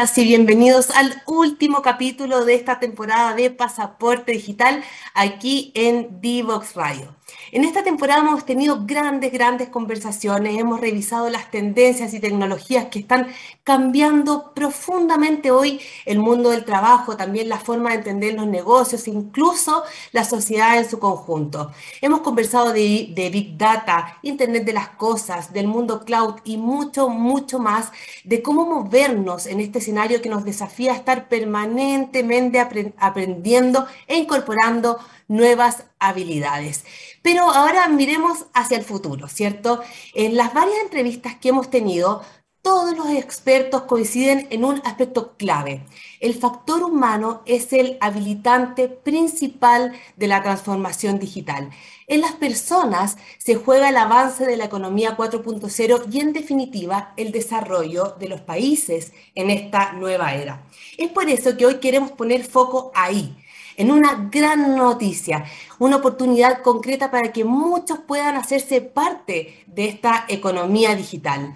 Y bienvenidos al último capítulo de esta temporada de Pasaporte Digital aquí en Divox Radio. En esta temporada hemos tenido grandes, grandes conversaciones, hemos revisado las tendencias y tecnologías que están cambiando profundamente hoy el mundo del trabajo, también la forma de entender los negocios, incluso la sociedad en su conjunto. Hemos conversado de, Big Data, Internet de las Cosas, del mundo cloud y mucho, mucho más de cómo movernos en este escenario que nos desafía a estar permanentemente aprendiendo e incorporando nuevas habilidades. Pero ahora miremos hacia el futuro, ¿cierto? En las varias entrevistas que hemos tenido, todos los expertos coinciden en un aspecto clave. El factor humano es el habilitante principal de la transformación digital. En las personas se juega el avance de la economía 4.0 y en definitiva el desarrollo de los países en esta nueva era. Es por eso que hoy queremos poner foco ahí, en una gran noticia, una oportunidad concreta para que muchos puedan hacerse parte de esta economía digital.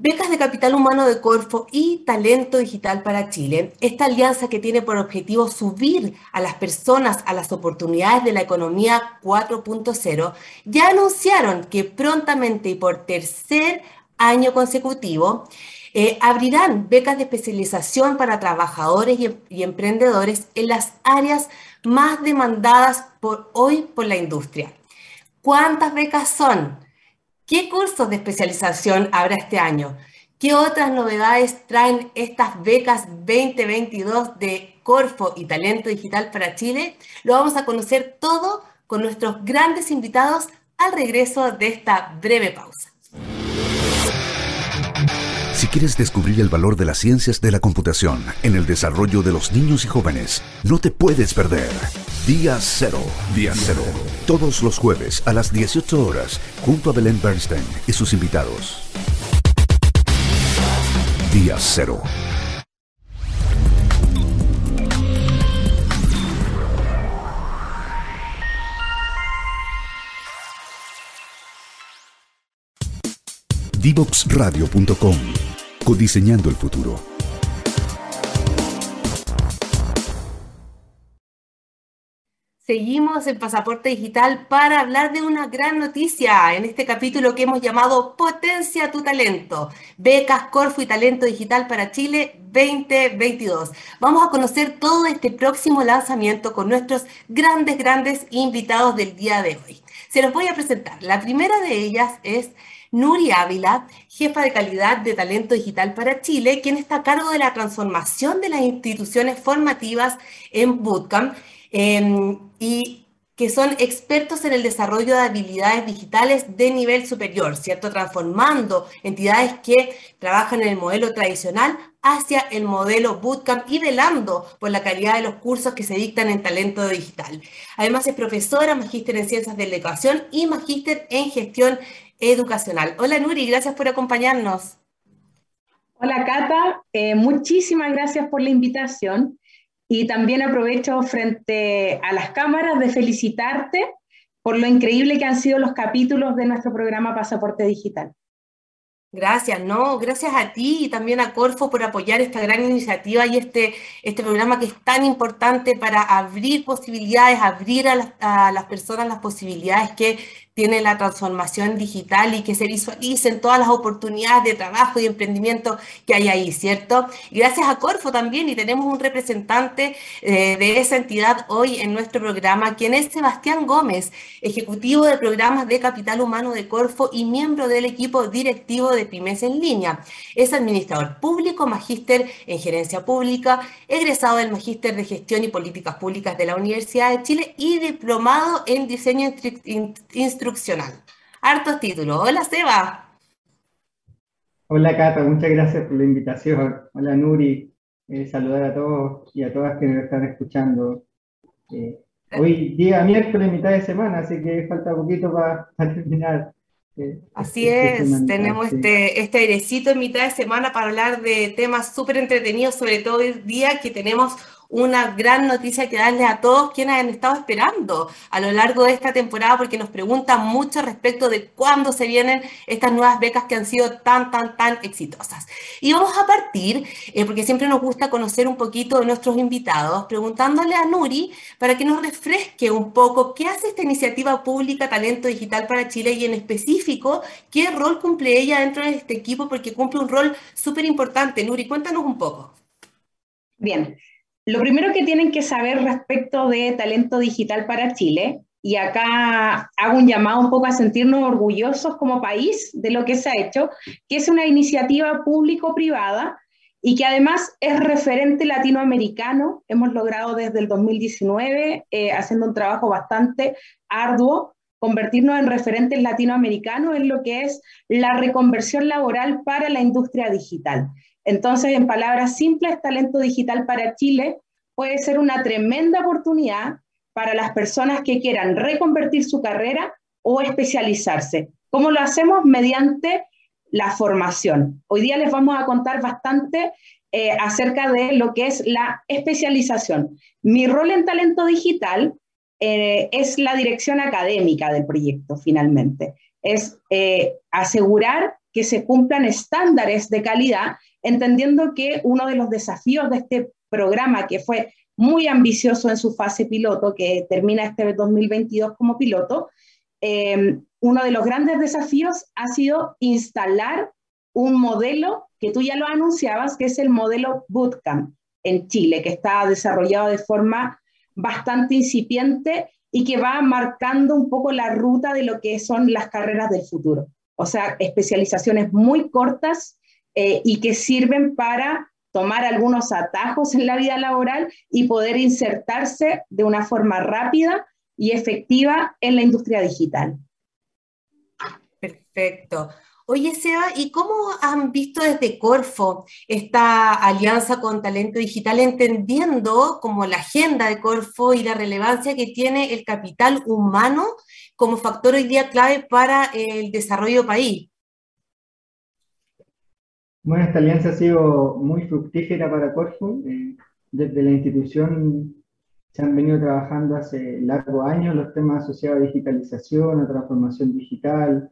Becas de Capital Humano de Corfo y Talento Digital para Chile, esta alianza que tiene por objetivo subir a las personas a las oportunidades de la economía 4.0, ya anunciaron que prontamente y por tercer año consecutivo eh, abrirán becas de especialización para trabajadores y, y, emprendedores en las áreas más demandadas hoy por la industria. ¿Cuántas becas son? ¿Qué cursos de especialización habrá este año? ¿Qué otras novedades traen estas becas 2022 de Corfo y Talento Digital para Chile? Lo vamos a conocer todo con nuestros grandes invitados al regreso de esta breve pausa. Si quieres descubrir el valor de las ciencias de la computación en el desarrollo de los niños y jóvenes, no te puedes perder. Día Cero. Día Cero. Todos los jueves a las 18 horas, junto a Belén Bernstein y sus invitados. Día Cero. Divoxradio.com Codiseñando el futuro. Seguimos en Pasaporte Digital para hablar de una gran noticia en este capítulo que hemos llamado Potencia tu talento, becas Corfo y Talento Digital para Chile 2022. Vamos a conocer todo este próximo lanzamiento con nuestros grandes, grandes invitados del día de hoy. Se los voy a presentar. La primera de ellas es Nuri Ávila, jefa de calidad de talento digital para Chile, quien está a cargo de la transformación de las instituciones formativas en Bootcamp em, y que son expertos en el desarrollo de habilidades digitales de nivel superior, ¿cierto? Transformando entidades que trabajan en el modelo tradicional hacia el modelo bootcamp y velando por la calidad de los cursos que se dictan en talento digital. Además es profesora, magíster en ciencias de la educación y magíster en gestión educacional. Hola Nuri, gracias por acompañarnos. Hola Cata, eh, muchísimas gracias por la invitación y también aprovecho frente a las cámaras de felicitarte por lo increíble que han sido los capítulos de nuestro programa Pasaporte Digital. Gracias, no, gracias a ti y también a Corfo por apoyar esta gran iniciativa y este, este programa que es tan importante para abrir posibilidades, abrir a las, a las personas las posibilidades que tiene la transformación digital y que se visualicen todas las oportunidades de trabajo y emprendimiento que hay ahí, ¿cierto? gracias a Corfo también, y tenemos un representante eh, de esa entidad hoy en nuestro programa, quien es Sebastián Gómez, ejecutivo de programas de capital humano de Corfo y miembro del equipo directivo de Pymes en línea. Es administrador público, magíster en gerencia pública, egresado del magíster de gestión y políticas públicas de la Universidad de Chile y diplomado en diseño instruccional Hartos títulos. Hola, Seba. Hola, Cata. Muchas gracias por la invitación. Hola, Nuri. Eh, saludar a todos y a todas que nos están escuchando. Eh, hoy día miércoles, mitad de semana, así que falta poquito para, terminar. Eh, así este es, tenemos este, este airecito en mitad de semana para hablar de temas súper entretenidos, sobre todo el día que tenemos una gran noticia que darle a todos quienes han estado esperando a lo largo de esta temporada porque nos preguntan mucho respecto de cuándo se vienen estas nuevas becas que han sido tan, tan, tan exitosas. Y vamos a partir, eh, porque siempre nos gusta conocer un poquito de nuestros invitados, preguntándole a Nuri para que nos refresque un poco qué hace esta iniciativa pública Talento Digital para Chile y en específico qué rol cumple ella dentro de este equipo porque cumple un rol súper importante. Nuri, cuéntanos un poco. Bien, lo primero que tienen que saber respecto de Talento Digital para Chile, y acá hago un llamado un poco a sentirnos orgullosos como país de lo que se ha hecho, que es una iniciativa público-privada y que además es referente latinoamericano. Hemos logrado desde el 2019, eh, haciendo un trabajo bastante arduo, convertirnos en referentes latinoamericanos en lo que es la reconversión laboral para la industria digital. Entonces, en palabras simples, talento digital para Chile puede ser una tremenda oportunidad para las personas que quieran reconvertir su carrera o especializarse. ¿Cómo lo hacemos? Mediante la formación. Hoy día les vamos a contar bastante eh, acerca de lo que es la especialización. Mi rol en talento digital eh, es la dirección académica del proyecto, finalmente. Es eh, asegurar que se cumplan estándares de calidad entendiendo que uno de los desafíos de este programa, que fue muy ambicioso en su fase piloto, que termina este 2022 como piloto, em, uno de los grandes desafíos ha sido instalar un modelo que tú ya lo anunciabas, que es el modelo Bootcamp en Chile, que está desarrollado de forma bastante incipiente y que va marcando un poco la ruta de lo que son las carreras del futuro. O sea, especializaciones muy cortas eh, y que sirven para tomar algunos atajos en la vida laboral y poder insertarse de una forma rápida y efectiva en la industria digital. Perfecto. Oye, Seba, ¿y cómo han visto desde Corfo esta alianza con Talento Digital, entendiendo como la agenda de Corfo y la relevancia que tiene el capital humano como factor hoy día clave para el desarrollo país? Bueno, esta alianza ha sido muy fructífera para Corfo. Eh, desde la institución se han venido trabajando hace largos años los temas asociados a digitalización, a transformación digital.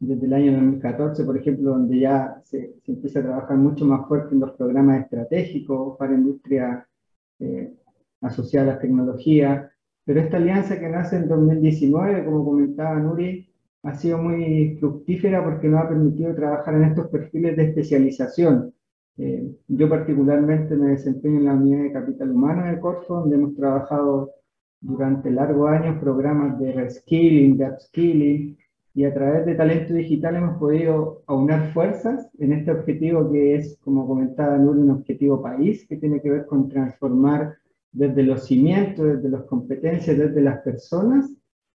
Desde el año 2014, por ejemplo, donde ya se, empieza a trabajar mucho más fuerte en los programas estratégicos para industria eh, asociada a las tecnologías. Pero esta alianza que nace en 2019, como comentaba Nuri, ha sido muy fructífera porque nos ha permitido trabajar en estos perfiles de especialización. Eh, yo particularmente me desempeño en la unidad de capital humano de Corfo, donde hemos trabajado durante largos años programas de reskilling, de upskilling, y a través de talento digital hemos podido aunar fuerzas en este objetivo que es, como comentaba Nur, un objetivo país, que tiene que ver con transformar desde los cimientos, desde las competencias, desde las personas,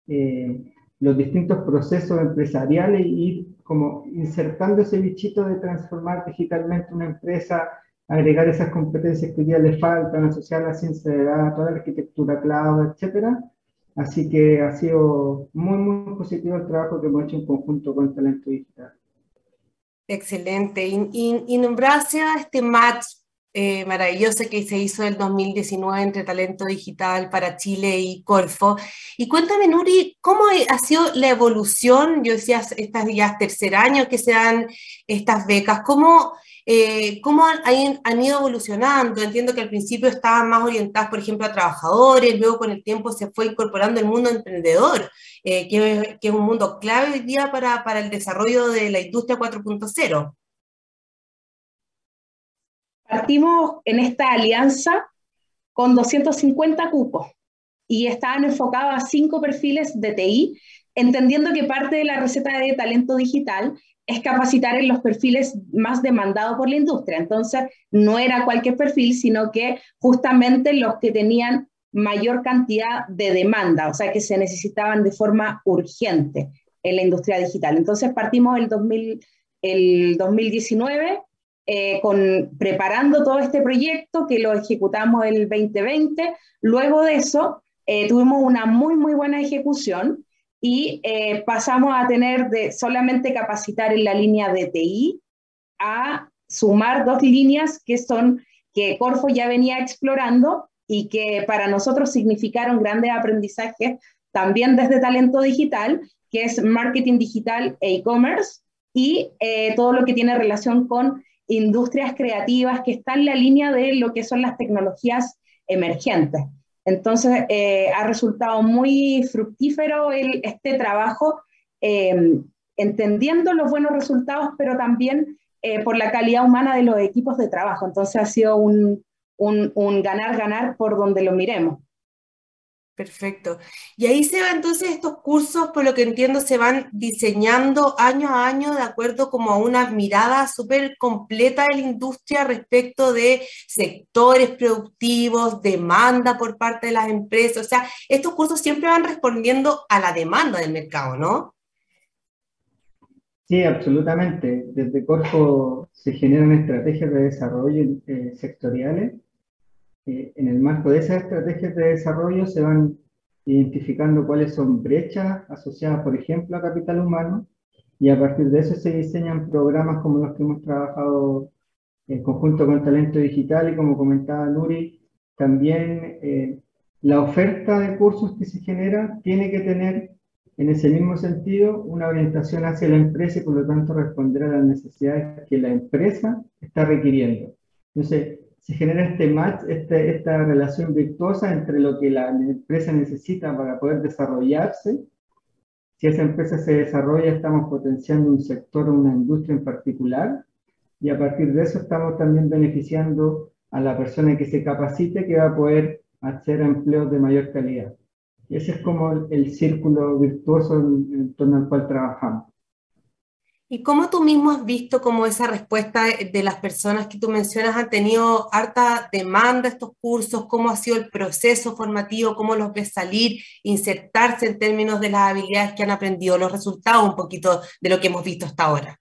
eh, los distintos procesos empresariales y ir como insertando ese bichito de transformar digitalmente una empresa, agregar esas competencias que hoy día le faltan, asociar la ciencia de datos, la arquitectura cloud, etcétera. Así que ha sido muy, muy positivo el trabajo que hemos hecho en conjunto con Talento Digital. Excelente. Y, y, y este match eh, maravillosa que se hizo el 2019 entre Talento Digital para Chile y Corfo. Y cuéntame, Nuri, ¿cómo ha sido la evolución? Yo decía, estas ya tercer año que se dan estas becas, ¿cómo, eh, cómo han, ido evolucionando? Entiendo que al principio estaban más orientadas, por ejemplo, a trabajadores, luego con el tiempo se fue incorporando el mundo emprendedor, eh, que, que, es un mundo clave hoy día para, para el desarrollo de la industria 4.0. Partimos en esta alianza con 250 cupos y estaban enfocados a cinco perfiles de TI, entendiendo que parte de la receta de talento digital es capacitar en los perfiles más demandados por la industria. Entonces, no era cualquier perfil, sino que justamente los que tenían mayor cantidad de demanda, o sea, que se necesitaban de forma urgente en la industria digital. Entonces, partimos el, 2000, el 2019 eh, con, preparando todo este proyecto que lo ejecutamos el 2020. Luego de eso, eh, tuvimos una muy, muy buena ejecución y eh, pasamos a tener de solamente capacitar en la línea de TI a sumar dos líneas que son que Corfo ya venía explorando, y que para nosotros significaron grandes aprendizajes también desde talento digital, que es marketing digital e e-commerce, y todo lo que tiene relación con industrias creativas, que está en la línea de lo que son las tecnologías emergentes. Entonces, eh, ha resultado muy fructífero este trabajo, eh, entendiendo los buenos resultados, pero también por la calidad humana de los equipos de trabajo. Entonces, ha sido un ganar-ganar por donde lo miremos. Perfecto. Y ahí se van entonces estos cursos, por lo que entiendo, se van diseñando año a año de acuerdo como a una mirada súper completa de la industria respecto de sectores productivos, demanda por parte de las empresas. O sea, estos cursos siempre van respondiendo a la demanda del mercado, ¿no? Sí, absolutamente. Desde Corfo se generan estrategias de desarrollo eh, sectoriales en el marco de esas estrategias de desarrollo se van identificando cuáles son brechas asociadas, por ejemplo, a capital humano, y a partir de eso se diseñan programas como los que hemos trabajado en conjunto con Talento Digital y como comentaba Nuri, también eh, la oferta de cursos que se genera tiene que tener en ese mismo sentido una orientación hacia la empresa y por lo tanto responder a las necesidades que la empresa está requiriendo. Entonces, se genera este match, este, esta relación virtuosa entre lo que la empresa necesita para poder desarrollarse. Si esa empresa se desarrolla, estamos potenciando un sector o una industria en particular y a partir de eso estamos también beneficiando a la persona que se capacite que va a poder a empleos de mayor calidad. Y ese es como el, el círculo virtuoso en, en torno al cual trabajamos. ¿Y cómo tú mismo has visto cómo esa respuesta de las personas que tú mencionas han tenido harta demanda estos cursos? ¿Cómo ha sido el proceso formativo? ¿Cómo los ves salir, insertarse en términos de las habilidades que han aprendido, los resultados un poquito de lo que hemos visto hasta ahora?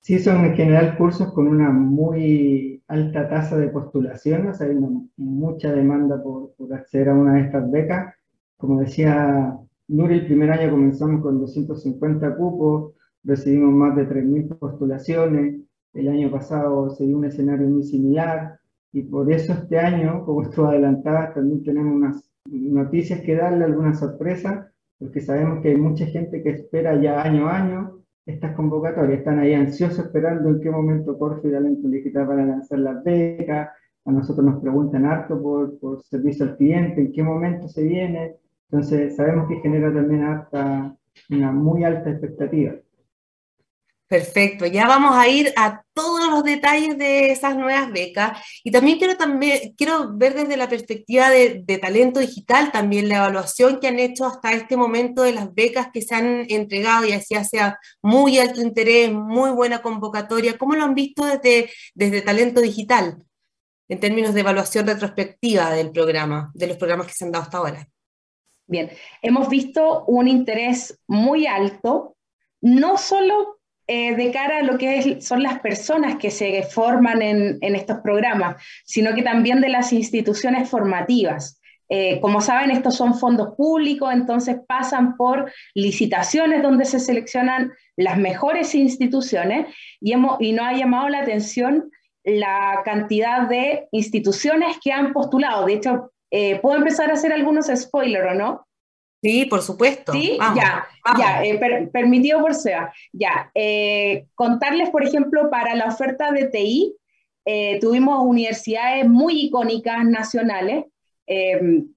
Sí, son en general cursos con una muy alta tasa de postulaciones, hay mucha demanda por, por acceder a una de estas becas. Como decía Nuri, el primer año comenzamos con 250 cupos, recibimos más de 3.000 postulaciones, el año pasado se dio un escenario muy similar, y por eso este año, como estuvo adelantada, también tenemos unas noticias que darle, algunas sorpresas, porque sabemos que hay mucha gente que espera ya año a año estas convocatorias, están ahí ansiosos esperando en qué momento Corfo y Talento Digital van a lanzar las becas, a nosotros nos preguntan harto por, por servicio al cliente, en qué momento se viene, entonces, sabemos que genera también hasta una muy alta expectativa. Perfecto, ya vamos a ir a todos los detalles de esas nuevas becas y también quiero, también, quiero ver desde la perspectiva de, talento digital también la evaluación que han hecho hasta este momento de las becas que se han entregado y así sea muy alto interés, muy buena convocatoria. ¿Cómo lo han visto desde, desde talento digital en términos de evaluación retrospectiva del programa, de los programas que se han dado hasta ahora? Bien, hemos visto un interés muy alto, no solo eh, de cara a lo que son las personas que se forman en, estos programas, sino que también de las instituciones formativas. Eh, como saben, estos son fondos públicos, entonces pasan por licitaciones donde se seleccionan las mejores instituciones y, hemos, y nos ha llamado la atención la cantidad de instituciones que han postulado. De hecho, eh, ¿Puedo empezar a hacer algunos spoilers o no? Sí, por supuesto. Sí, ya, ya, eh, permitido por SEA. Ya, eh, contarles, por ejemplo, para la oferta de TI, tuvimos universidades muy icónicas nacionales, em,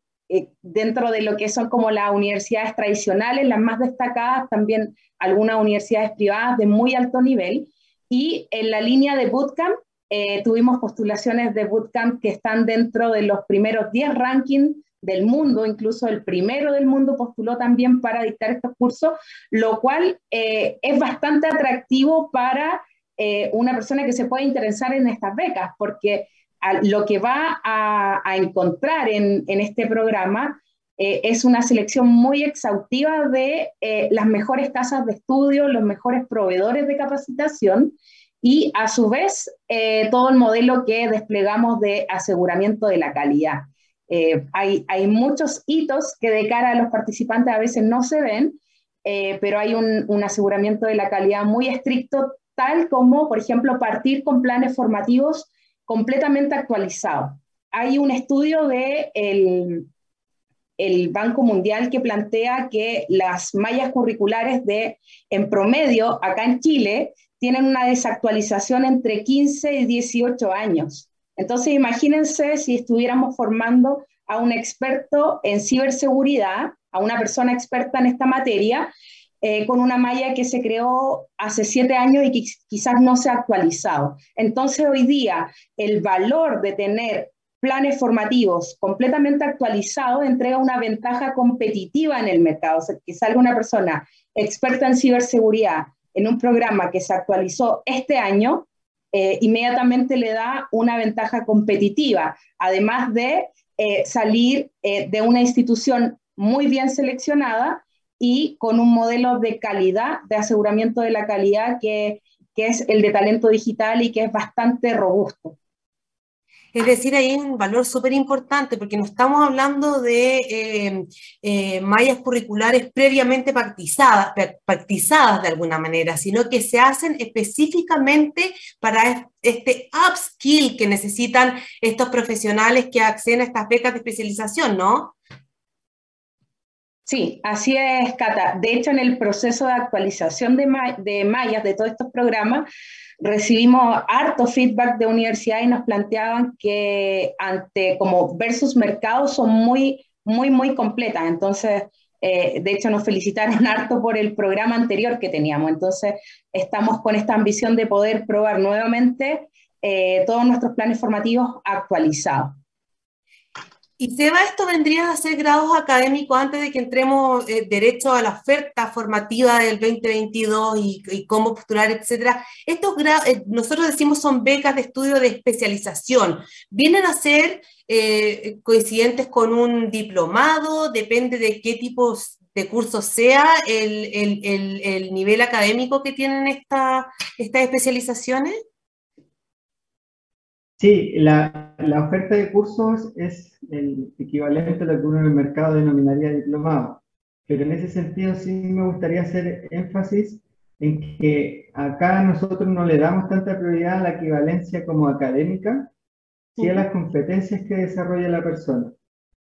dentro de lo que son como las universidades tradicionales, las más destacadas, también algunas universidades privadas de muy alto nivel, y en la línea de bootcamp eh, tuvimos postulaciones de bootcamp que están dentro de los primeros 10 rankings del mundo, incluso el primero del mundo postuló también para dictar estos cursos, lo cual eh, es bastante atractivo para eh, una persona que se puede interesar en estas becas, porque lo que va a, a encontrar en, en, este programa es una selección muy exhaustiva de las mejores casas de estudio, los mejores proveedores de capacitación, y a su vez eh, todo el modelo que desplegamos de aseguramiento de la calidad. Eh, hay, hay, muchos hitos que de cara a los participantes a veces no se ven, eh, pero hay un, un, aseguramiento de la calidad muy estricto, tal como, por ejemplo, partir con planes formativos completamente actualizados. hay un estudio de el, Banco Mundial que plantea que las mallas curriculares de, en promedio, acá en Chile, tienen una desactualización entre 15 y 18 años. Entonces, imagínense si estuviéramos formando a un experto en ciberseguridad, a una persona experta en esta materia, eh, con una malla que se creó hace siete años y que quizás no se ha actualizado. Entonces, hoy día, el valor de tener planes formativos completamente actualizados entrega una ventaja competitiva en el mercado. O sea, que salga una persona experta en ciberseguridad en un programa que se actualizó este año, eh, inmediatamente le da una ventaja competitiva, además de eh, salir eh, de una institución muy bien seleccionada y con un modelo de calidad, de aseguramiento de la calidad que, que es el de talento digital y que es bastante robusto. Es decir, hay un valor súper importante porque no estamos hablando de eh, eh, mallas curriculares previamente partizadas, partizadas de alguna manera, sino que se hacen específicamente para este upskill que necesitan estos profesionales que acceden a estas becas de especialización, ¿no? Sí, así es, Cata. De hecho, en el proceso de actualización de, mallas de todos estos programas, recibimos harto feedback de universidad y nos planteaban que ante como versus mercados son muy, muy, muy completas. Entonces, eh, de hecho, nos felicitaron harto por el programa anterior que teníamos. Entonces, estamos con esta ambición de poder probar nuevamente eh, todos nuestros planes formativos actualizados. Y Seba, esto vendría a ser grados académicos antes de que entremos eh, derecho a la oferta formativa del 2022 y, cómo postular, etcétera. Estos grados, eh, nosotros decimos son becas de estudio de especialización. ¿Vienen a ser eh, coincidentes con un diplomado? Depende de qué tipo de curso sea el, el, el, nivel académico que tienen esta, estas especializaciones. Sí, la, la, oferta de cursos es el equivalente a lo que uno en el mercado denominaría diplomado. Pero en ese sentido sí me gustaría hacer énfasis en que acá nosotros no le damos tanta prioridad a la equivalencia como académica, sino a las competencias que desarrolla la persona.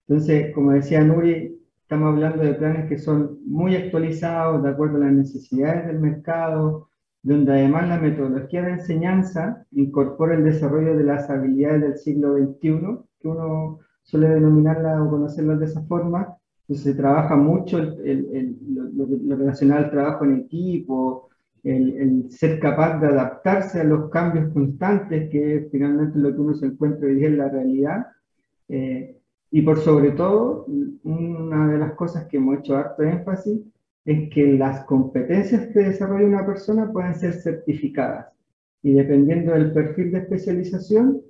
Entonces, como decía Nuri, estamos hablando de planes que son muy actualizados, de acuerdo a las necesidades del mercado, donde además la metodología de enseñanza incorpora el desarrollo de las habilidades del siglo XXI, que uno suele denominarla o conocerla de esa forma. Entonces se trabaja mucho el, lo, relacionado al trabajo en equipo, el, ser capaz de adaptarse a los cambios constantes, que finalmente lo que uno se encuentra hoy día en la realidad. Eh, y por sobre todo, una de las cosas que hemos hecho harto énfasis es que las competencias que desarrolla una persona pueden ser certificadas y dependiendo del perfil de especialización,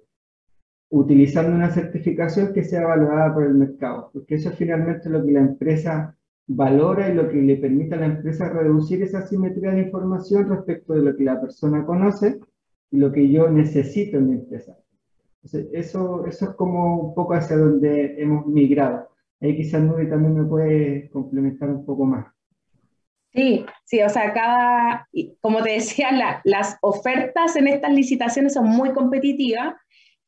utilizando una certificación que sea valorada por el mercado, porque eso es finalmente lo que la empresa valora y lo que le permite a la empresa reducir esa simetría de información respecto de lo que la persona conoce y lo que yo necesito en mi empresa. eso, eso es como un poco hacia donde hemos migrado. Ahí quizás Nuri también me puede complementar un poco más. Sí, sí, o sea, cada, como te decía, las ofertas en estas licitaciones son muy competitivas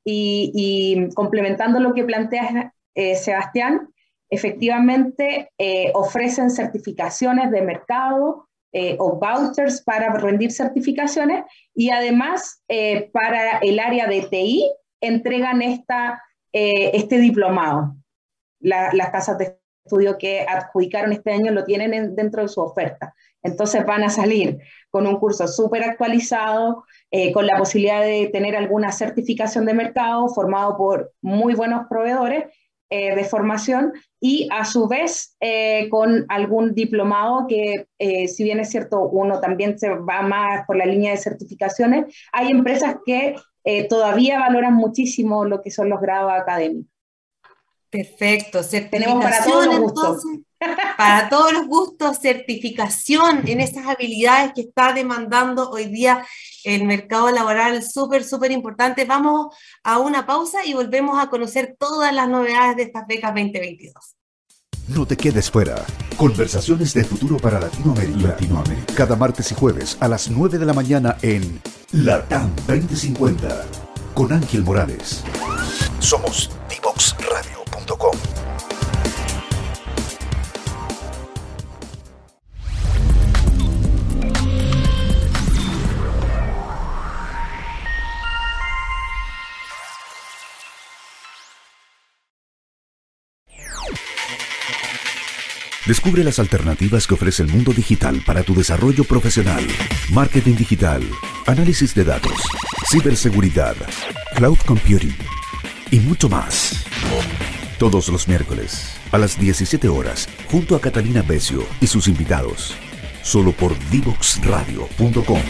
y, complementando lo que plantea eh, Sebastián, efectivamente eh, ofrecen certificaciones de mercado eh, o vouchers para rendir certificaciones y además para el área de TI entregan esta, este diplomado. las casas de estudio que adjudicaron este año lo tienen dentro de su oferta. Entonces van a salir con un curso súper actualizado, eh, con la posibilidad de tener alguna certificación de mercado formado por muy buenos proveedores eh, de formación y a su vez eh, con algún diplomado que, si bien es cierto, uno también se va más por la línea de certificaciones, hay empresas que todavía valoran muchísimo lo que son los grados académicos. Perfecto, Tenemos para todos los gustos. para todos los gustos, certificación en esas habilidades que está demandando hoy día el mercado laboral, súper, súper importante. Vamos a una pausa y volvemos a conocer todas las novedades de estas becas 2022. No te quedes fuera. Conversaciones de futuro para Latinoamérica. Latinoamérica. Cada martes y jueves a las 9 de la mañana en LATAM 2050 con Ángel Morales. Somos Descubre las alternativas que ofrece el mundo digital para tu desarrollo profesional. Marketing digital, análisis de datos, ciberseguridad, cloud computing y mucho más. Todos los miércoles a las 17 horas, junto a Catalina Becio y sus invitados, solo por divoxradio.com.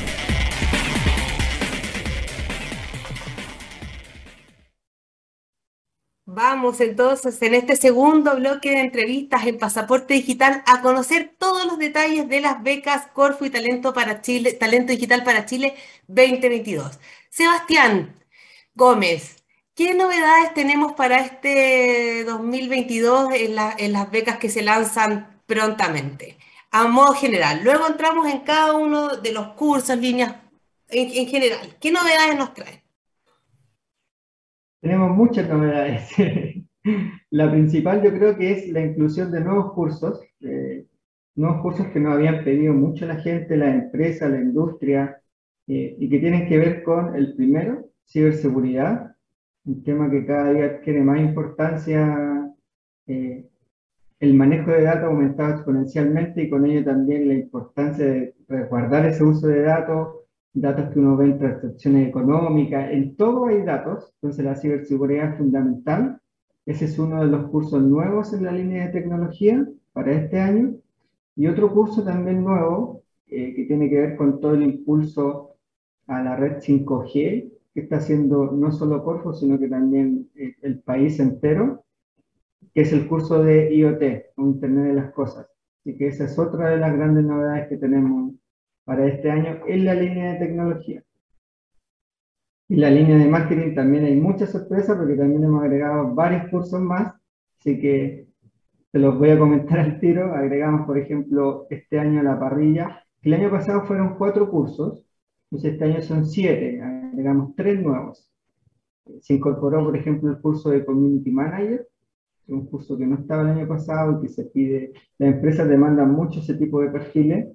Vamos entonces en este segundo bloque de entrevistas en Pasaporte Digital a conocer todos los detalles de las becas Corfu y Talento para Chile, Talento Digital para Chile 2022. Sebastián Gómez, ¿qué novedades tenemos para este 2022 en, las becas que se lanzan prontamente? A modo general. Luego entramos en cada uno de los cursos, líneas en general. ¿Qué novedades nos traen? Tenemos muchas novedades. la principal yo creo que es la inclusión de nuevos cursos, eh, nuevos cursos que nos habían pedido mucho la gente, la empresa, la industria, eh, y que tienen que ver con el primero, ciberseguridad, un tema que cada día tiene más importancia. Eh, el manejo de datos ha aumentado exponencialmente y con ello también la importancia de resguardar ese uso de datos, datos que uno ve en transacciones económicas, en todo hay datos, entonces la ciberseguridad es fundamental. Ese es uno de los cursos nuevos en la línea de tecnología para este año. Y otro curso también nuevo eh, que tiene que ver con todo el impulso a la red 5G que está haciendo no solo Corfo, sino que también eh, el país entero, que es el curso de IoT, o Internet de las Cosas. Así que esa es otra de las grandes novedades que tenemos para este año en la línea de tecnología. Y la línea de marketing también hay muchas sorpresas porque también hemos agregado varios cursos más, así que te los voy a comentar al tiro. Agregamos, por ejemplo, este año la parrilla. El año pasado fueron cuatro cursos, entonces este año son siete, agregamos tres nuevos. Se incorporó, por ejemplo, el curso de Community Manager, un curso que no estaba el año pasado y que se pide, las empresas demandan mucho ese tipo de perfiles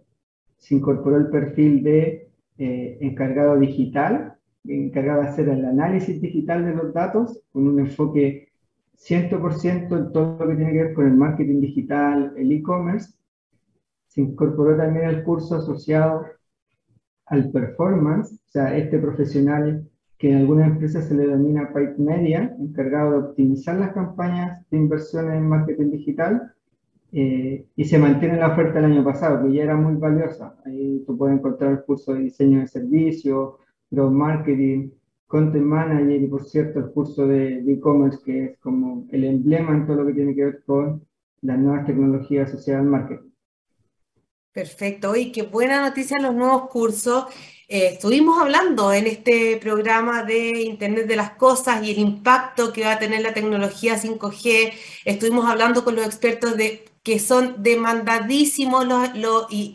se incorporó el perfil de eh, encargado digital, encargado de hacer el análisis digital de los datos con un enfoque 100% en todo lo que tiene que ver con el marketing digital, el e-commerce. Se incorporó también el curso asociado al performance, o sea, este profesional que en algunas empresas se le denomina Pipe Media, encargado de optimizar las campañas de inversiones en marketing digital eh, y se mantiene la oferta del año pasado, que ya era muy valiosa. Ahí tú puedes encontrar el curso de diseño de servicios, growth marketing, content manager y por cierto el curso de e-commerce que es como el emblema en todo lo que tiene que ver con las nuevas tecnologías asociadas al marketing. Perfecto, y qué buena noticia los nuevos cursos. Eh, estuvimos hablando en este programa de Internet de las Cosas y el impacto que va a tener la tecnología 5G. Estuvimos hablando con los expertos de que son demandadísimos los,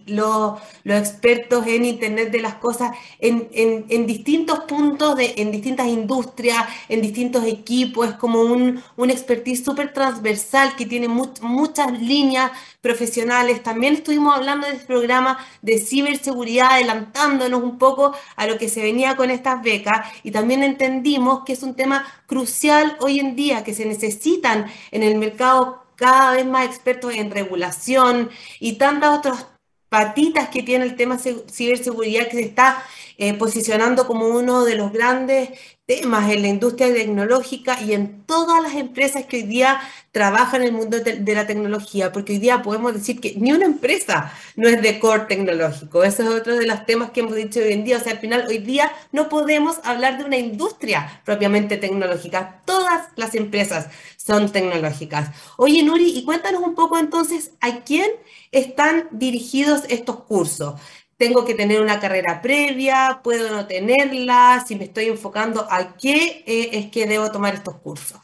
los, expertos en Internet de las Cosas en, distintos puntos, de, en distintas industrias, en distintos equipos. Es como un, un expertise súper transversal que tiene muchas líneas profesionales. También estuvimos hablando de este programa de ciberseguridad, adelantándonos un poco a lo que se venía con estas becas y también entendimos que es un tema crucial hoy en día, que se necesitan en el mercado cada vez más expertos en regulación y tantas otras patitas que tiene el tema ciberseguridad que se está eh, posicionando como uno de los grandes temas en la industria tecnológica y en todas las empresas que hoy día trabajan en el mundo de, la tecnología, porque hoy día podemos decir que ni una empresa no es de core tecnológico. Eso es otro de los temas que hemos dicho hoy en día. O sea, al final, hoy día no podemos hablar de una industria propiamente tecnológica. Todas las empresas son tecnológicas. Oye, Nuri, y cuéntanos un poco entonces a quién están dirigidos estos cursos. ¿Tengo que tener una carrera previa? ¿Puedo no tenerla? Si me estoy enfocando a qué eh, es que debo tomar estos cursos.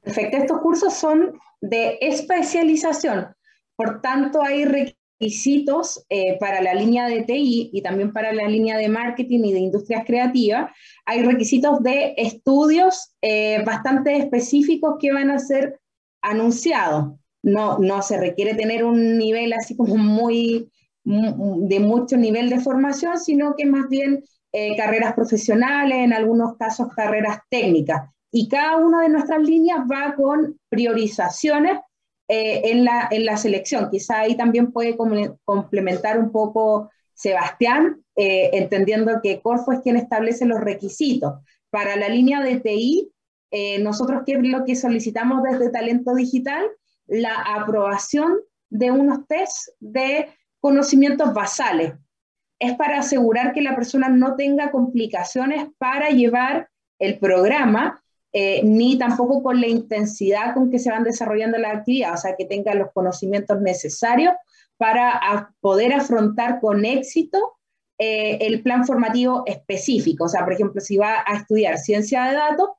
Perfecto, estos cursos son de especialización, por tanto hay requisitos eh, para la línea de TI y también para la línea de marketing y de industrias creativas, hay requisitos de estudios eh, bastante específicos que van a ser anunciados. No, no se requiere tener un nivel así como muy de mucho nivel de formación, sino que más bien eh, carreras profesionales, en algunos casos carreras técnicas. Y cada una de nuestras líneas va con priorizaciones eh, en, la, en la selección. Quizá ahí también puede complementar un poco Sebastián, eh, entendiendo que Corfo es quien establece los requisitos. Para la línea de TI, nosotros qué es lo que solicitamos desde Talento Digital, la aprobación de unos test de conocimientos basales. Es para asegurar que la persona no tenga complicaciones para llevar el programa eh, ni tampoco con la intensidad con que se van desarrollando las actividades, o sea, que tengan los conocimientos necesarios para poder afrontar con éxito eh, el plan formativo específico. O sea, por ejemplo, si va a estudiar ciencia de datos,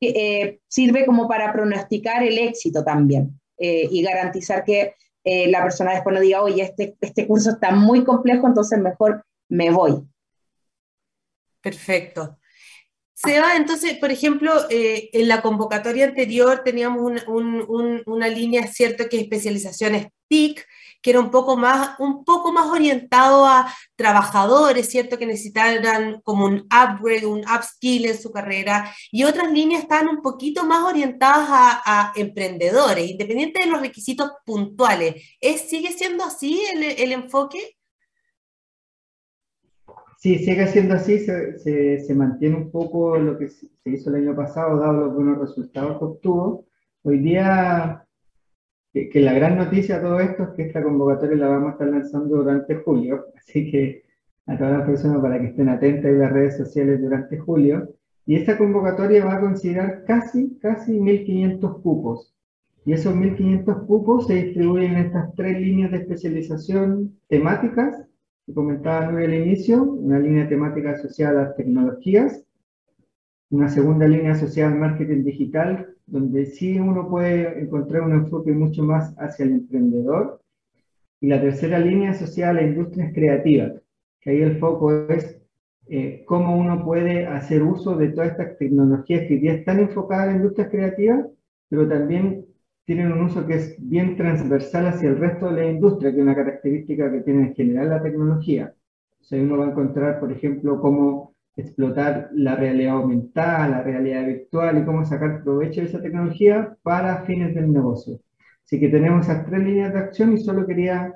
eh, sirve como para pronosticar el éxito también y garantizar que la persona después no diga, oye, este, este curso está muy complejo, entonces mejor me voy. Perfecto. Seba, entonces, por ejemplo, eh, en la convocatoria anterior teníamos una línea, cierto, que es especializaciones TIC, que era un poco más, un poco más orientado a trabajadores, ¿cierto? Que necesitaran como un upgrade, un upskill en su carrera, y otras líneas están un poquito más orientadas a, emprendedores, independiente de los requisitos puntuales. ¿Es, ¿Sigue siendo así el, el enfoque? Sí, sigue siendo así, se, se, mantiene un poco lo que se hizo el año pasado, dado los buenos resultados que obtuvo. Hoy día, que, la gran noticia de todo esto es que esta convocatoria la vamos a estar lanzando durante julio, así que a todas las personas para que estén atentas en las redes sociales durante julio. Y esta convocatoria va a considerar casi, casi 1.500 cupos. Y esos 1.500 cupos se distribuyen en estas tres líneas de especialización temáticas que comentaba al inicio, una línea temática asociada a las tecnologías, una segunda línea asociada al marketing digital, donde sí uno puede encontrar un enfoque mucho más hacia el emprendedor, y la tercera línea asociada a las industrias creativas, que ahí el foco es eh, cómo uno puede hacer uso de todas estas tecnologías que ya están enfocadas en industrias creativas, pero también tienen un uso que es bien transversal hacia el resto de la industria, que es una característica que tiene en general la tecnología. O sea, uno va a encontrar, por ejemplo, cómo explotar la realidad aumentada, la realidad virtual y cómo sacar provecho de esa tecnología para fines del negocio. Así que tenemos esas tres líneas de acción y solo quería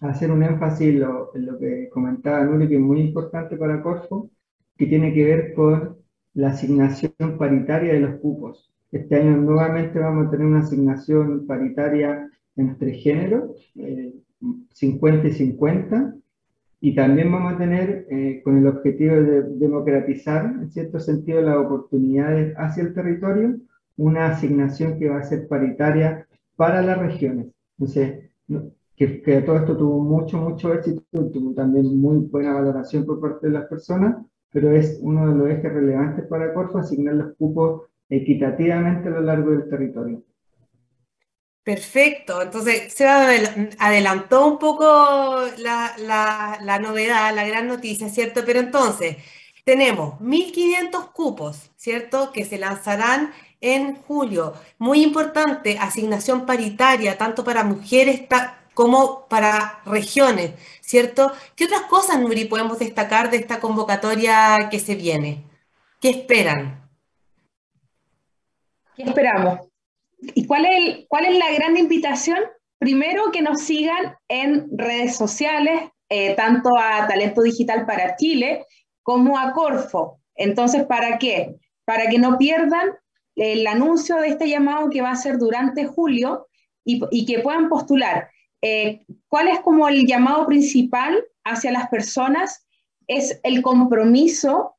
hacer un énfasis en lo, en lo que comentaba Nuri, que es muy importante para Corfo, que tiene que ver con la asignación paritaria de los cupos. Este año nuevamente vamos a tener una asignación paritaria entre género, 50 eh, y 50, y también vamos a tener, eh, con el objetivo de democratizar, en cierto sentido, las oportunidades hacia el territorio, una asignación que va a ser paritaria para las regiones. Entonces, que, que todo esto tuvo mucho, mucho éxito, tuvo también muy buena valoración por parte de las personas, pero es uno de los ejes relevantes para Corfo, asignar los cupos equitativamente a lo largo del territorio. Perfecto, entonces se adelantó un poco la, novedad, la gran noticia, ¿cierto? Pero entonces tenemos 1.500 cupos, ¿cierto? Que se lanzarán en julio. Muy importante, asignación paritaria, tanto para mujeres como para regiones, ¿cierto? ¿Qué otras cosas, Nuri, podemos destacar de esta convocatoria que se viene? ¿Qué esperan? ¿Qué esperamos? ¿Y cuál es, la gran invitación? Primero, que nos sigan en redes sociales, eh, tanto a Talento Digital para Chile como a Corfo. Entonces, ¿para qué? Para que no pierdan el anuncio de este llamado que va a ser durante julio y, que puedan postular. Eh, ¿Cuál es como el llamado principal hacia las personas? Es el compromiso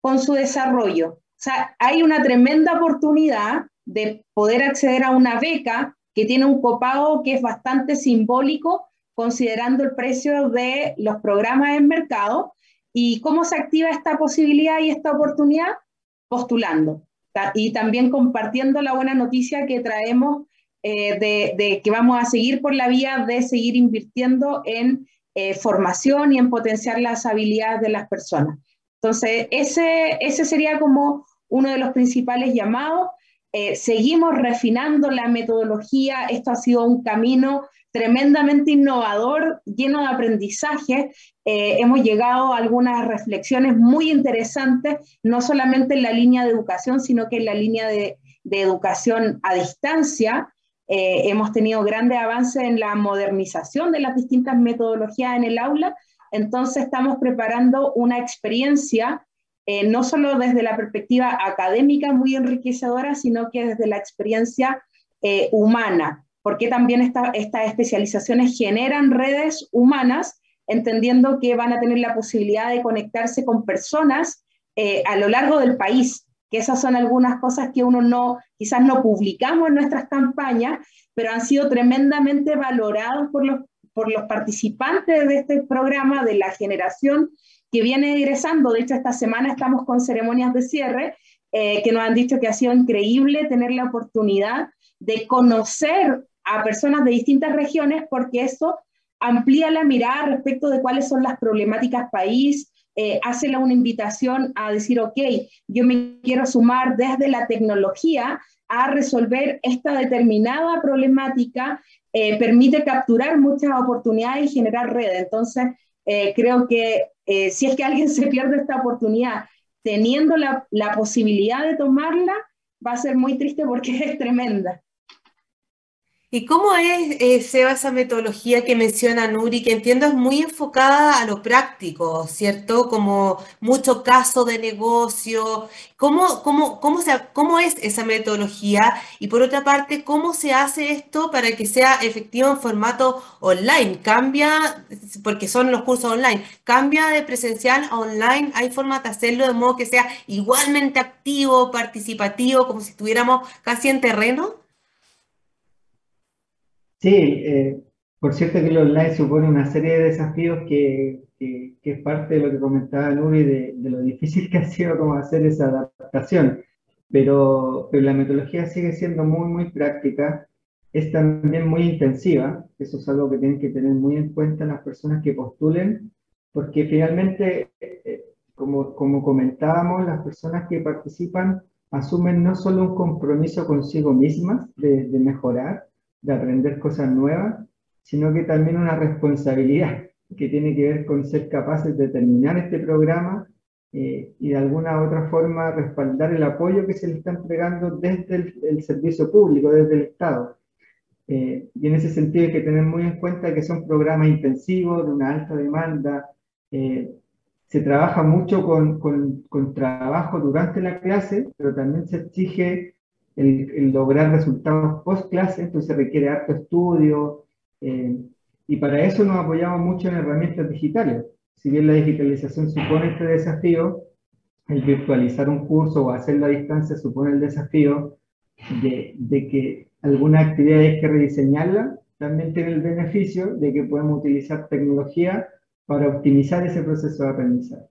con su desarrollo. O sea, hay una tremenda oportunidad de poder acceder a una beca que tiene un copado que es bastante simbólico considerando el precio de los programas en mercado. ¿Y cómo se activa esta posibilidad y esta oportunidad? Postulando y también compartiendo la buena noticia que traemos eh, de, que vamos a seguir por la vía de seguir invirtiendo en eh, formación y en potenciar las habilidades de las personas. Entonces, ese, ese sería como uno de los principales llamados. Eh, seguimos refinando la metodología. Esto ha sido un camino tremendamente innovador, lleno de aprendizaje. Eh, hemos llegado a algunas reflexiones muy interesantes, no solamente en la línea de educación, sino que en la línea de, educación a distancia. Eh, hemos tenido grandes avances en la modernización de las distintas metodologías en el aula. Entonces estamos preparando una experiencia eh, no solo desde la perspectiva académica muy enriquecedora, sino que desde la experiencia humana porque también estas especializaciones generan redes humanas, entendiendo que van a tener la posibilidad de conectarse con personas eh, a lo largo del país, que esas son algunas cosas que uno no, quizás no publicamos en nuestras campañas, pero han sido tremendamente valorados por los, por los participantes de este programa, de la generación que viene egresando. De hecho, esta semana estamos con ceremonias de cierre, eh, que nos han dicho que ha sido increíble tener la oportunidad de conocer a personas de distintas regiones porque eso amplía la mirada respecto de cuáles son las problemáticas país, eh, hace una invitación a decir, ok, yo me quiero sumar desde la tecnología a resolver esta determinada problemática, eh, permite capturar muchas oportunidades y generar redes. Entonces, eh, creo que si es que alguien se pierde esta oportunidad teniendo la, la posibilidad de tomarla, va a ser muy triste porque es tremenda. ¿Y cómo es, eh, Seba, esa metodología que menciona Nuri, que entiendo es muy enfocada a lo práctico, ¿cierto? Como mucho caso de negocio. ¿Cómo, cómo, cómo, se, ¿Cómo es esa metodología? Y por otra parte, ¿cómo se hace esto para que sea efectivo en formato online? ¿Cambia, porque son los cursos online, cambia de presencial a online? ¿Hay forma de hacerlo de modo que sea igualmente activo, participativo, como si estuviéramos casi en terreno? Sí, eh, por cierto que el online supone una serie de desafíos que, es parte de lo que comentaba Nuri, de, lo difícil que ha sido como hacer esa adaptación. Pero, la metodología sigue siendo muy, muy práctica, es también muy intensiva, eso es algo que tienen que tener muy en cuenta las personas que postulen, porque finalmente, eh, como, como comentábamos, las personas que participan asumen no solo un compromiso consigo mismas de, de mejorar, de aprender cosas nuevas, sino que también una responsabilidad que tiene que ver con ser capaces de terminar este programa eh, y de alguna u otra forma respaldar el apoyo que se le está entregando desde el, servicio público, desde el Estado. Eh, y en ese sentido hay que tener muy en cuenta que son programas intensivos, de una alta demanda. Eh, se trabaja mucho con, con, con trabajo durante la clase, pero también se exige el, lograr resultados post clase, entonces requiere harto estudio, eh, y para eso nos apoyamos mucho en herramientas digitales. Si bien la digitalización supone este desafío, el virtualizar un curso o hacerlo a distancia supone el desafío de, que alguna actividad hay que rediseñarla, también tiene el beneficio de que podemos utilizar tecnología para optimizar ese proceso de aprendizaje.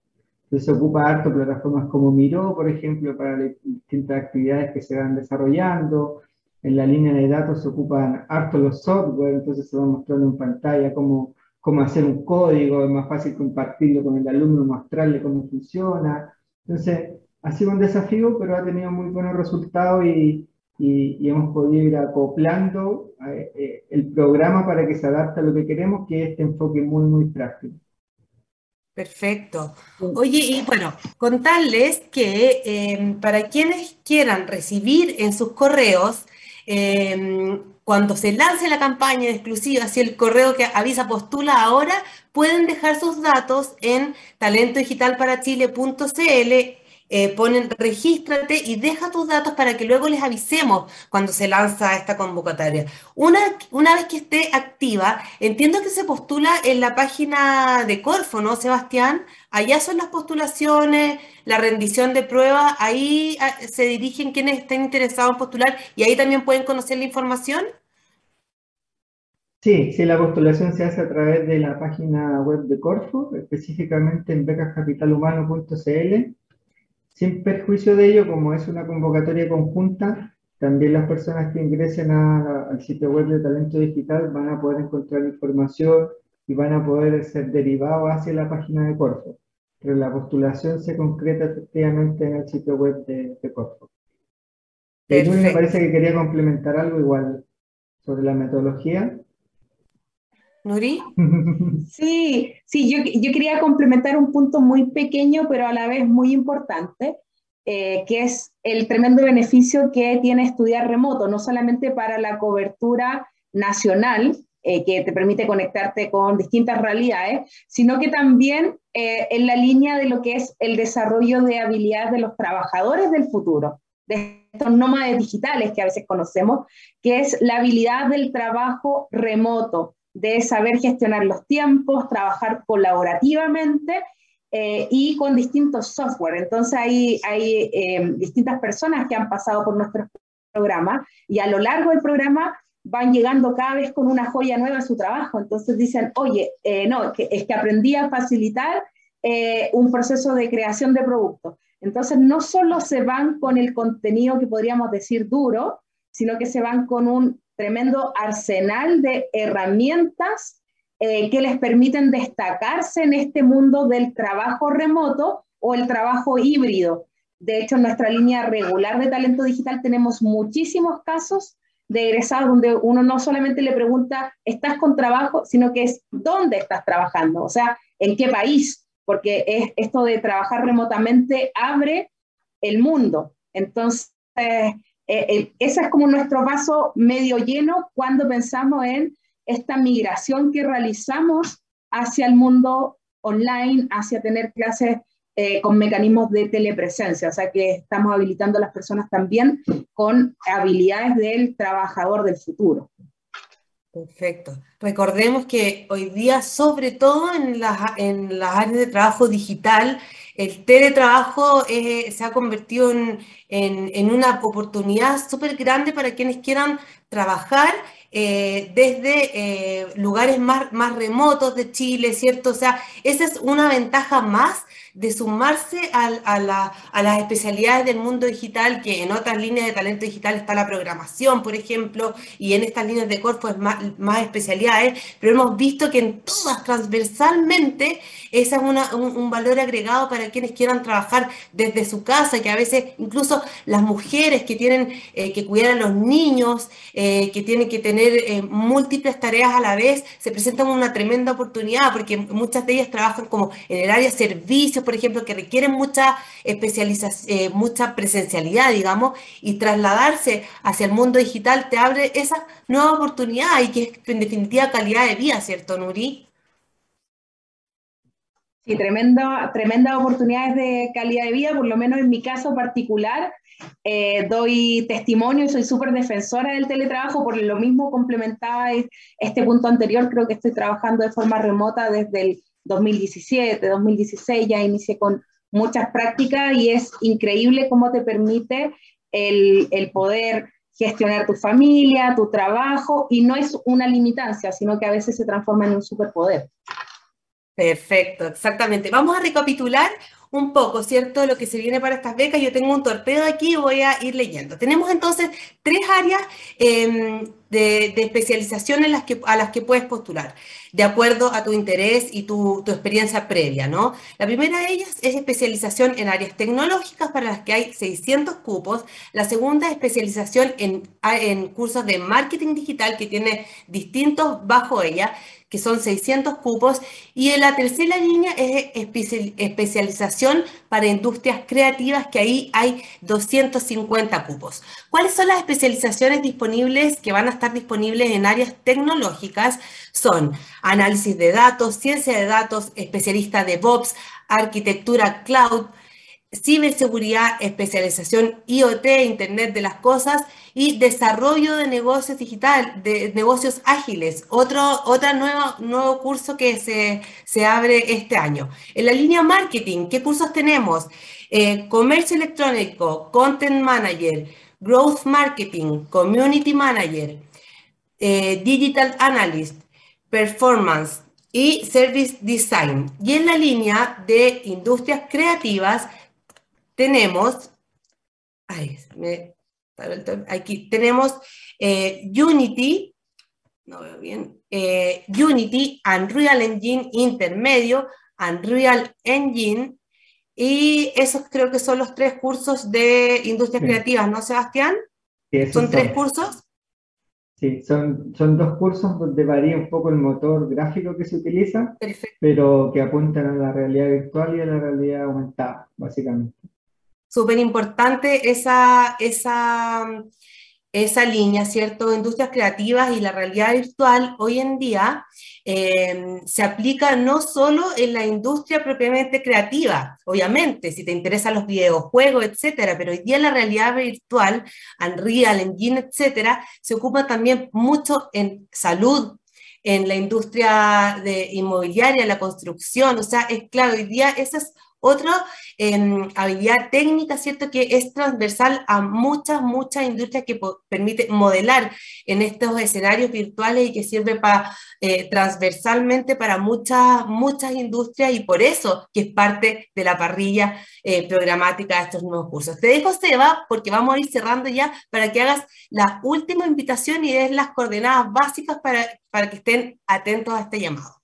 Entonces se ocupa harto plataformas como Miro, por ejemplo, para las distintas actividades que se van desarrollando. En la línea de datos se ocupan harto los software, entonces se va mostrando en pantalla cómo, cómo hacer un código, es más fácil compartirlo con el alumno, mostrarle cómo funciona. Entonces, ha sido un desafío, pero ha tenido muy buenos resultados y, y, hemos podido ir acoplando eh, eh, el programa para que se adapte a lo que queremos, que es este enfoque muy, muy práctico. Perfecto. Oye, y bueno, contarles que em, para quienes quieran recibir en sus correos, em, cuando se lance la campaña exclusiva, si el correo que avisa postula ahora, pueden dejar sus datos en talentodigitalparachile.cl eh, ponen regístrate y deja tus datos para que luego les avisemos cuando se lanza esta convocatoria. Una, una vez que esté activa, entiendo que se postula en la página de Corfo, ¿no, Sebastián? Allá son las postulaciones, la rendición de pruebas, ahí ah, se dirigen quienes estén interesados en postular y ahí también pueden conocer la información. Sí, sí, la postulación se hace a través de la página web de Corfo, específicamente en becascapitalhumano.cl sin perjuicio de ello, como es una convocatoria conjunta, También las personas que ingresen al sitio web de Talento Digital van a poder encontrar información y van a poder ser derivados hacia la página de Corfo. Pero la postulación se concreta efectivamente en el sitio web de, de Corfo. Y me parece que quería complementar algo igual sobre la metodología. Nuri. Sí, sí, yo, yo, quería complementar un punto muy pequeño, pero a la vez muy importante, eh, que es el tremendo beneficio que tiene estudiar remoto, no solamente para la cobertura nacional, eh, que te permite conectarte con distintas realidades, sino que también eh, en la línea de lo que es el desarrollo de habilidades de los trabajadores del futuro, de estos nómades digitales que a veces conocemos, que es la habilidad del trabajo remoto, de saber gestionar los tiempos, trabajar colaborativamente eh, y con distintos software. Entonces hay, hay eh, distintas personas que han pasado por nuestro programa y a lo largo del programa van llegando cada vez con una joya nueva a su trabajo. Entonces dicen, oye, eh, no, es que aprendí a facilitar un proceso de creación de productos. Entonces no solo se van con el contenido que podríamos decir duro, sino que se van con un tremendo arsenal de herramientas eh, que les permiten destacarse en este mundo del trabajo remoto o el trabajo híbrido. De hecho, en nuestra línea regular de talento digital tenemos muchísimos casos de egresados donde uno no solamente le pregunta, ¿estás con trabajo? sino que es, ¿dónde estás trabajando? O sea, ¿en qué país? Porque es, esto de trabajar remotamente abre el mundo. Entonces, eh, eh, ese es como nuestro vaso medio lleno cuando pensamos en esta migración que realizamos hacia el mundo online, hacia tener clases eh, con mecanismos de telepresencia, o sea que estamos habilitando a las personas también con habilidades del trabajador del futuro. Perfecto. Recordemos que hoy día, sobre todo en las, en las áreas de trabajo digital, el teletrabajo eh, se ha convertido en, en una oportunidad súper grande para quienes quieran trabajar eh, desde eh, lugares más, más remotos de Chile, ¿cierto? O sea, esa es una ventaja más de sumarse a, las especialidades del mundo digital, que en otras líneas de talento digital está la programación, por ejemplo, y en estas líneas de cuerpo es más, especialidades, pero hemos visto que en todas transversalmente ese es un, valor agregado para quienes quieran trabajar desde su casa, que a veces incluso las mujeres que tienen eh, que cuidar a los niños, eh, que tienen que tener eh, múltiples tareas a la vez, se presentan una tremenda oportunidad, porque muchas de ellas trabajan como en el área de servicios, por ejemplo, que requieren mucha especialización, eh, mucha presencialidad, digamos, y trasladarse hacia el mundo digital te abre esa nueva oportunidad y que es en definitiva calidad de vida, ¿cierto, Nuri? Sí, tremenda, tremenda oportunidades de calidad de vida, por lo menos en mi caso particular. Eh, doy testimonio y soy súper defensora del teletrabajo, por lo mismo complementaba este punto anterior, creo que estoy trabajando de forma remota desde el 2017, 2016, ya inicié con muchas prácticas y es increíble cómo te permite el, el poder gestionar tu familia, tu trabajo, y no es una limitancia, sino que a veces se transforma en un superpoder. Perfecto, exactamente. Vamos a recapitular un poco, ¿cierto? Lo que se viene para estas becas. Yo tengo un torpedo aquí voy a ir leyendo. Tenemos entonces tres áreas em, de, especialización en las que, a las que puedes postular, de acuerdo a tu interés y tu, experiencia previa, ¿no? La primera de ellas es especialización en áreas tecnológicas para las que hay 600 cupos. La segunda es especialización en, en cursos de marketing digital que tiene distintos bajo ella que son 600 cupos, y en la tercera línea es especialización para industrias creativas, que ahí hay 250 cupos. ¿Cuáles son las especializaciones disponibles que van a estar disponibles en áreas tecnológicas? Son análisis de datos, ciencia de datos, especialista de DevOps, arquitectura cloud, ciberseguridad, especialización IoT, Internet de las Cosas y desarrollo de negocios digital, de negocios ágiles, otro otra nuevo, nuevo curso que se, se, abre este año. En la línea marketing, ¿qué cursos tenemos? Eh, comercio electrónico, Content Manager, Growth Marketing, Community Manager, eh, Digital Analyst, Performance y Service Design. Y en la línea de industrias creativas, tenemos, ay, me Aquí tenemos eh, Unity, no veo bien, eh, Unity, Unreal Engine intermedio, Unreal Engine, y esos creo que son los tres cursos de industrias creativas, ¿no, Sebastián? ¿Son tres cursos? Sí, son, son dos cursos donde varía un poco el motor gráfico que se utiliza, pero que apuntan a la realidad virtual y a la realidad aumentada, básicamente. Súper importante esa, esa, esa línea, ¿cierto? Industrias creativas y la realidad virtual hoy en día em, se aplica no solo en la industria propiamente creativa, obviamente, si te interesan los videojuegos, etcétera, pero hoy día la realidad virtual, Unreal Engine, etcétera, se ocupa también mucho en salud, en la industria de inmobiliaria, la construcción, o sea, es claro, hoy día esas otra habilidad técnica, ¿cierto? Que es transversal a muchas, muchas industrias que permite modelar en estos escenarios virtuales y que sirve para, eh, transversalmente para muchas, muchas industrias y por eso que es parte de la parrilla eh, programática de estos nuevos cursos. Te dejo, Seba, porque vamos a ir cerrando ya para que hagas la última invitación y des las coordenadas básicas para, para que estén atentos a este llamado.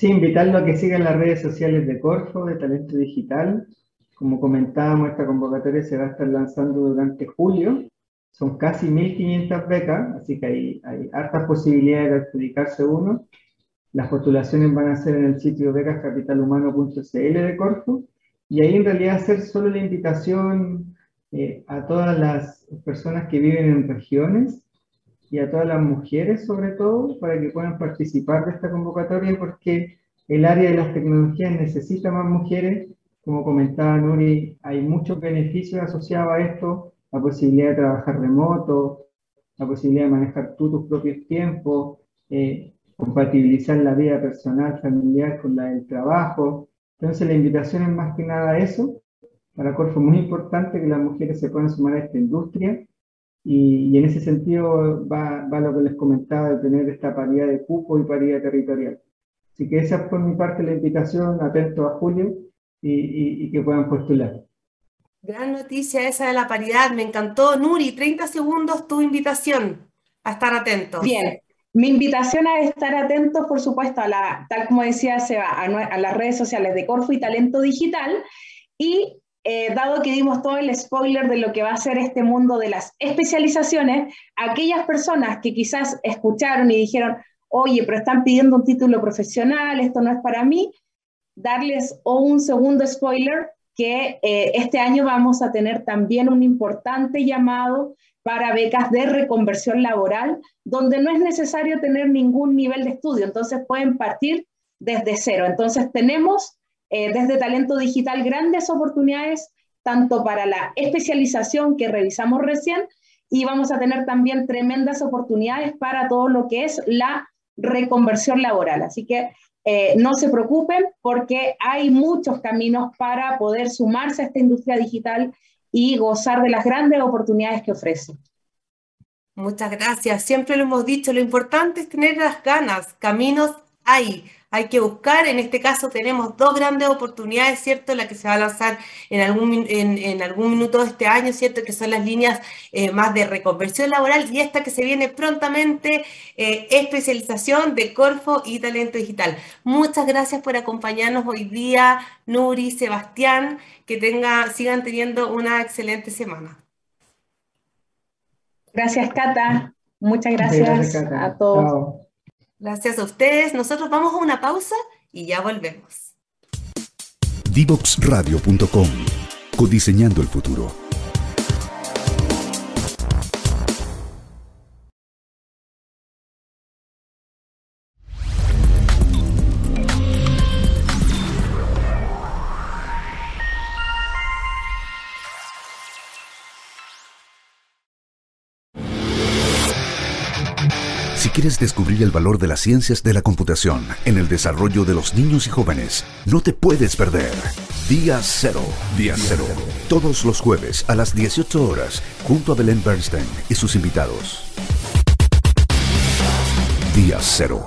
Sí, invitarlo a que sigan las redes sociales de Corfo, de Talento Digital. Como comentábamos, esta convocatoria se va a estar lanzando durante julio. Son casi 1.500 becas, así que hay, hay hartas posibilidades de adjudicarse uno. Las postulaciones van a ser en el sitio becascapitalhumano.cl de Corfo. Y ahí en realidad hacer solo la invitación eh, a todas las personas que viven en regiones y a todas las mujeres sobre todo para que puedan participar de esta convocatoria porque el área de las tecnologías necesita más mujeres. Como comentaba Nuri, hay muchos beneficios asociados a esto, la posibilidad de trabajar remoto, la posibilidad de manejar tú tus propios tiempos, eh, compatibilizar la vida personal, familiar con la del trabajo. Entonces la invitación es más que nada eso. Para Corfo es muy importante que las mujeres se puedan sumar a esta industria y, en ese sentido va, va, lo que les comentaba de tener esta paridad de cupo y paridad territorial. Así que esa es por mi parte la invitación, atento a Julio y, y, que puedan postular. Gran noticia esa de la paridad, me encantó. Nuri, 30 segundos tu invitación a estar atentos. Bien, mi invitación a estar atentos, por supuesto, a la, tal como decía Seba, a, a las redes sociales de Corfo y Talento Digital y eh, dado que dimos todo el spoiler de lo que va a ser este mundo de las especializaciones, aquellas personas que quizás escucharon y dijeron, oye, pero están pidiendo un título profesional, esto no es para mí, darles un segundo spoiler que eh, este año vamos a tener también un importante llamado para becas de reconversión laboral, donde no es necesario tener ningún nivel de estudio, entonces pueden partir desde cero. Entonces tenemos eh, desde Talento Digital grandes oportunidades, tanto para la especialización que revisamos recién, y vamos a tener también tremendas oportunidades para todo lo que es la reconversión laboral. Así que eh, no se preocupen porque hay muchos caminos para poder sumarse a esta industria digital y gozar de las grandes oportunidades que ofrece. Muchas gracias. Siempre lo hemos dicho, lo importante es tener las ganas. Caminos hay hay que buscar. En este caso tenemos dos grandes oportunidades, ¿cierto? La que se va a lanzar en algún, en, algún minuto de este año, ¿cierto? Que son las líneas eh, más de reconversión laboral y esta que se viene prontamente, eh, especialización de Corfo y talento digital. Muchas gracias por acompañarnos hoy día, Nuri, Sebastián, que tenga, sigan teniendo una excelente semana. Gracias, Cata. Muchas gracias, a todos. Gracias a ustedes. Nosotros vamos a una pausa y ya volvemos. Divoxradio.com Codiseñando el futuro. Quieres descubrir el valor de las ciencias de la computación en el desarrollo de los niños y jóvenes, no te puedes perder. Día Cero. Día Cero. Todos los jueves a las 18 horas, junto a Belén Bernstein y sus invitados. Día Cero.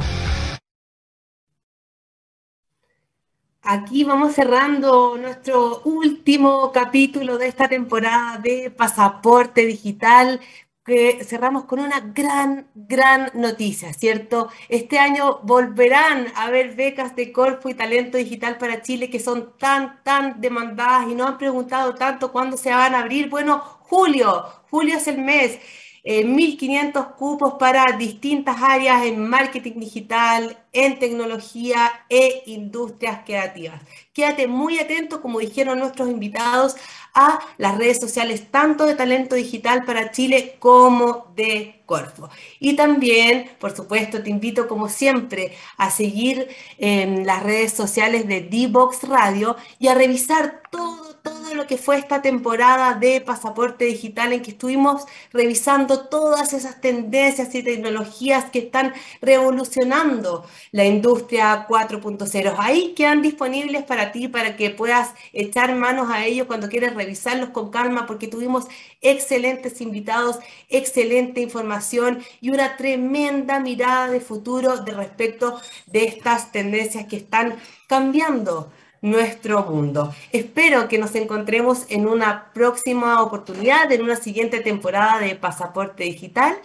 Aquí vamos cerrando nuestro último capítulo de esta temporada de Pasaporte Digital que cerramos con una gran, gran noticia, ¿cierto? Este año volverán a haber becas de Corfo y Talento Digital para Chile que son tan, tan demandadas y nos han preguntado tanto cuándo se van a abrir. Bueno, julio, julio es el mes. 1.500 eh, cupos para distintas áreas en marketing digital, en tecnología e industrias creativas. Quédate muy atento, como dijeron nuestros invitados, a las redes sociales tanto de Talento Digital para Chile como de Corfo. Y también, por supuesto, te invito como siempre a seguir en las redes sociales de D-Box Radio y a revisar todo todo lo que fue esta temporada de pasaporte digital en que estuvimos revisando todas esas tendencias y tecnologías que están revolucionando la industria 4.0. Ahí quedan disponibles para ti, para que puedas echar manos a ellos cuando quieras revisarlos con calma, porque tuvimos excelentes invitados, excelente información y una tremenda mirada de futuro de respecto de estas tendencias que están cambiando nuestro mundo. Espero que nos encontremos en una próxima oportunidad, en una siguiente temporada de Pasaporte Digital.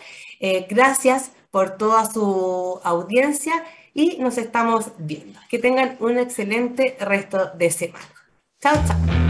Eh, gracias por toda su audiencia y nos estamos viendo. Que tengan un excelente resto de semana. Chao, chao.